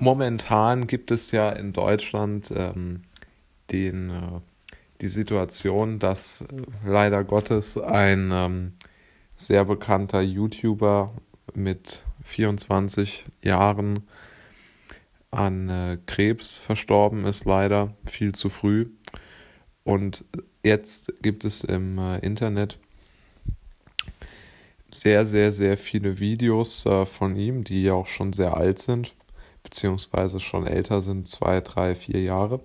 momentan gibt es ja in Deutschland ähm, den, äh, die Situation, dass äh, leider Gottes ein ähm, sehr bekannter YouTuber mit 24 Jahren an äh, Krebs verstorben ist, leider viel zu früh. Und jetzt gibt es im äh, Internet sehr, sehr, sehr viele Videos äh, von ihm, die ja auch schon sehr alt sind, beziehungsweise schon älter sind, zwei, drei, vier Jahre.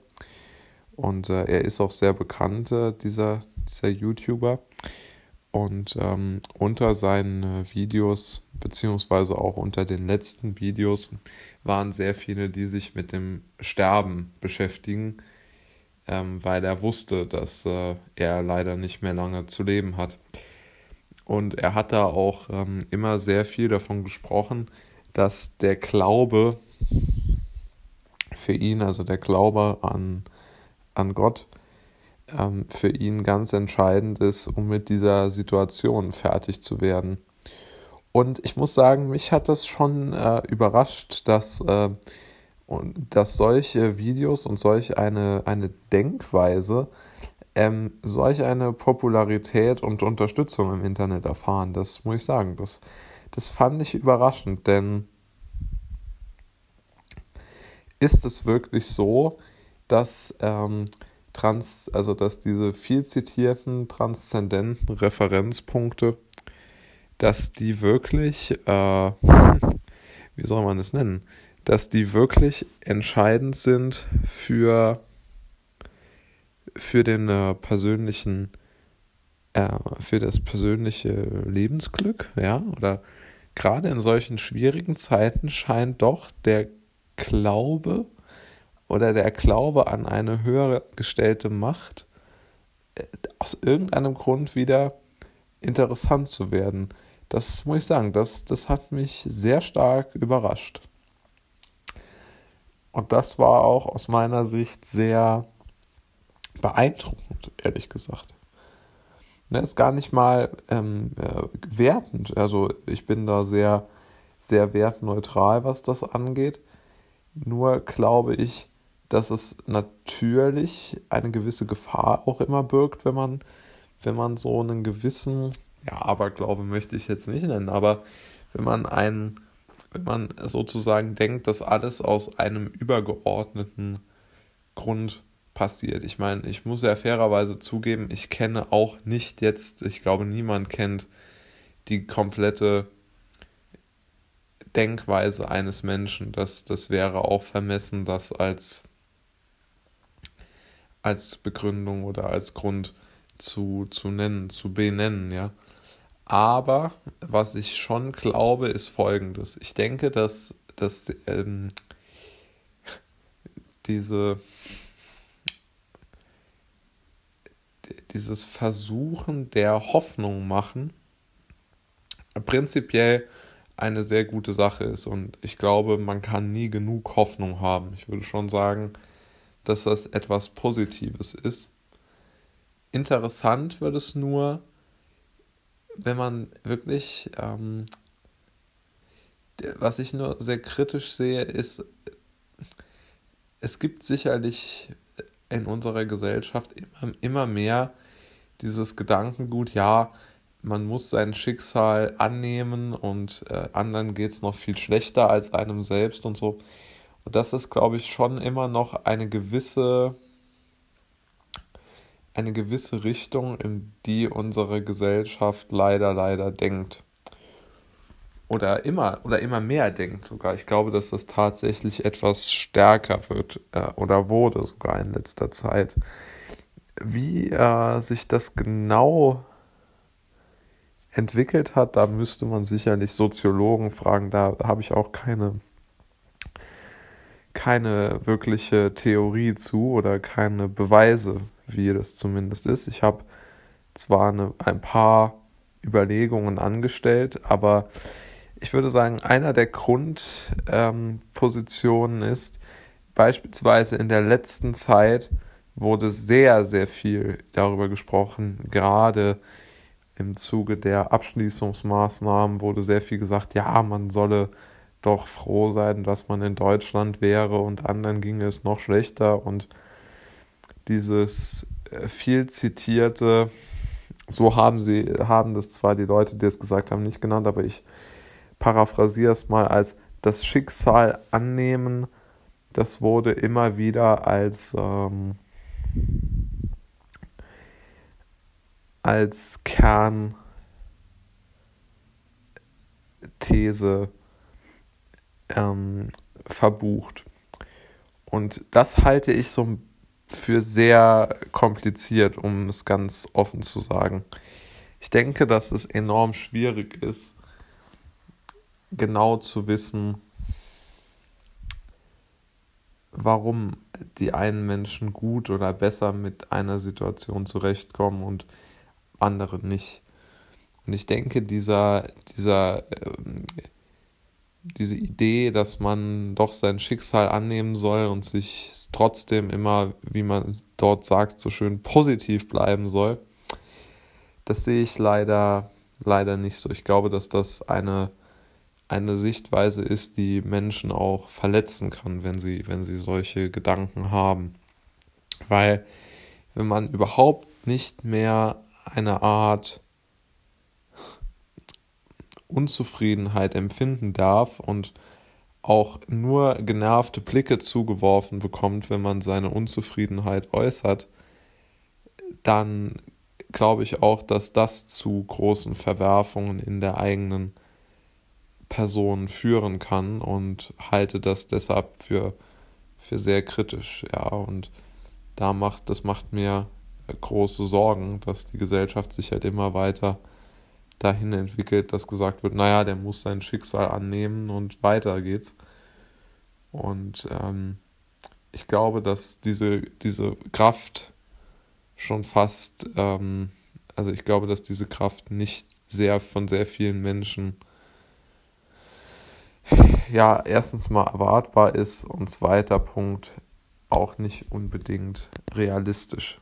Und äh, er ist auch sehr bekannt, äh, dieser, dieser YouTuber. Und ähm, unter seinen äh, Videos, beziehungsweise auch unter den letzten Videos, waren sehr viele, die sich mit dem Sterben beschäftigen, ähm, weil er wusste, dass äh, er leider nicht mehr lange zu leben hat. Und er hat da auch ähm, immer sehr viel davon gesprochen, dass der Glaube für ihn, also der Glaube an, an Gott, ähm, für ihn ganz entscheidend ist, um mit dieser Situation fertig zu werden. Und ich muss sagen, mich hat das schon äh, überrascht, dass, äh, dass solche Videos und solch eine, eine Denkweise ähm, solch eine Popularität und Unterstützung im Internet erfahren. Das muss ich sagen. Das, das fand ich überraschend, denn ist es wirklich so, dass ähm, trans, also dass diese viel zitierten transzendenten Referenzpunkte, dass die wirklich, äh, wie soll man es nennen, dass die wirklich entscheidend sind für für den äh, persönlichen, äh, für das persönliche Lebensglück, ja, oder gerade in solchen schwierigen Zeiten scheint doch der Glaube oder der Glaube an eine höhere gestellte Macht äh, aus irgendeinem Grund wieder interessant zu werden. Das muss ich sagen, das, das hat mich sehr stark überrascht. Und das war auch aus meiner Sicht sehr beeindruckend, ehrlich gesagt. Ne, ist gar nicht mal ähm, äh, wertend. Also ich bin da sehr, sehr wertneutral, was das angeht. Nur glaube ich, dass es natürlich eine gewisse Gefahr auch immer birgt, wenn man, wenn man so einen gewissen, ja, Aberglaube möchte ich jetzt nicht nennen, aber wenn man einen, wenn man sozusagen denkt, dass alles aus einem übergeordneten Grund passiert. Ich meine, ich muss ja fairerweise zugeben, ich kenne auch nicht jetzt, ich glaube, niemand kennt die komplette Denkweise eines Menschen. Das, das wäre auch vermessen, das als, als Begründung oder als Grund zu, zu nennen, zu benennen, ja. Aber was ich schon glaube, ist folgendes. Ich denke, dass, dass ähm, diese dieses Versuchen der Hoffnung machen prinzipiell eine sehr gute Sache ist. Und ich glaube, man kann nie genug Hoffnung haben. Ich würde schon sagen, dass das etwas Positives ist. Interessant wird es nur, wenn man wirklich, ähm, was ich nur sehr kritisch sehe, ist, es gibt sicherlich in unserer Gesellschaft immer, immer mehr dieses Gedankengut, ja, man muss sein Schicksal annehmen und äh, anderen geht es noch viel schlechter als einem selbst und so. Und das ist, glaube ich, schon immer noch eine gewisse, eine gewisse Richtung, in die unsere Gesellschaft leider, leider denkt. Oder immer, oder immer mehr denkt sogar. Ich glaube, dass das tatsächlich etwas stärker wird äh, oder wurde sogar in letzter Zeit. Wie äh, sich das genau entwickelt hat, da müsste man sicherlich Soziologen fragen. Da habe ich auch keine, keine wirkliche Theorie zu oder keine Beweise, wie das zumindest ist. Ich habe zwar eine, ein paar Überlegungen angestellt, aber ich würde sagen, einer der Grundpositionen ähm, ist, beispielsweise in der letzten Zeit, wurde sehr, sehr viel darüber gesprochen. Gerade im Zuge der Abschließungsmaßnahmen wurde sehr viel gesagt, ja, man solle doch froh sein, dass man in Deutschland wäre und anderen ginge es noch schlechter. Und dieses äh, viel zitierte, so haben sie, haben das zwar die Leute, die es gesagt haben, nicht genannt, aber ich paraphrasiere es mal als das Schicksal annehmen, das wurde immer wieder als, ähm, als Kernthese ähm, verbucht. Und das halte ich so für sehr kompliziert, um es ganz offen zu sagen. Ich denke, dass es enorm schwierig ist, genau zu wissen, warum die einen Menschen gut oder besser mit einer Situation zurechtkommen und andere nicht. Und ich denke, dieser, dieser, ähm, diese Idee, dass man doch sein Schicksal annehmen soll und sich trotzdem immer, wie man dort sagt, so schön positiv bleiben soll, das sehe ich leider, leider nicht so. Ich glaube, dass das eine eine Sichtweise ist, die Menschen auch verletzen kann, wenn sie, wenn sie solche Gedanken haben. Weil wenn man überhaupt nicht mehr eine Art Unzufriedenheit empfinden darf und auch nur genervte Blicke zugeworfen bekommt, wenn man seine Unzufriedenheit äußert, dann glaube ich auch, dass das zu großen Verwerfungen in der eigenen Person führen kann und halte das deshalb für, für sehr kritisch. Ja, und da macht, das macht mir große Sorgen, dass die Gesellschaft sich halt immer weiter dahin entwickelt, dass gesagt wird, naja, der muss sein Schicksal annehmen und weiter geht's. Und ähm, ich glaube, dass diese, diese Kraft schon fast, ähm, also ich glaube, dass diese Kraft nicht sehr von sehr vielen Menschen ja erstens mal erwartbar ist und zweiter Punkt auch nicht unbedingt realistisch.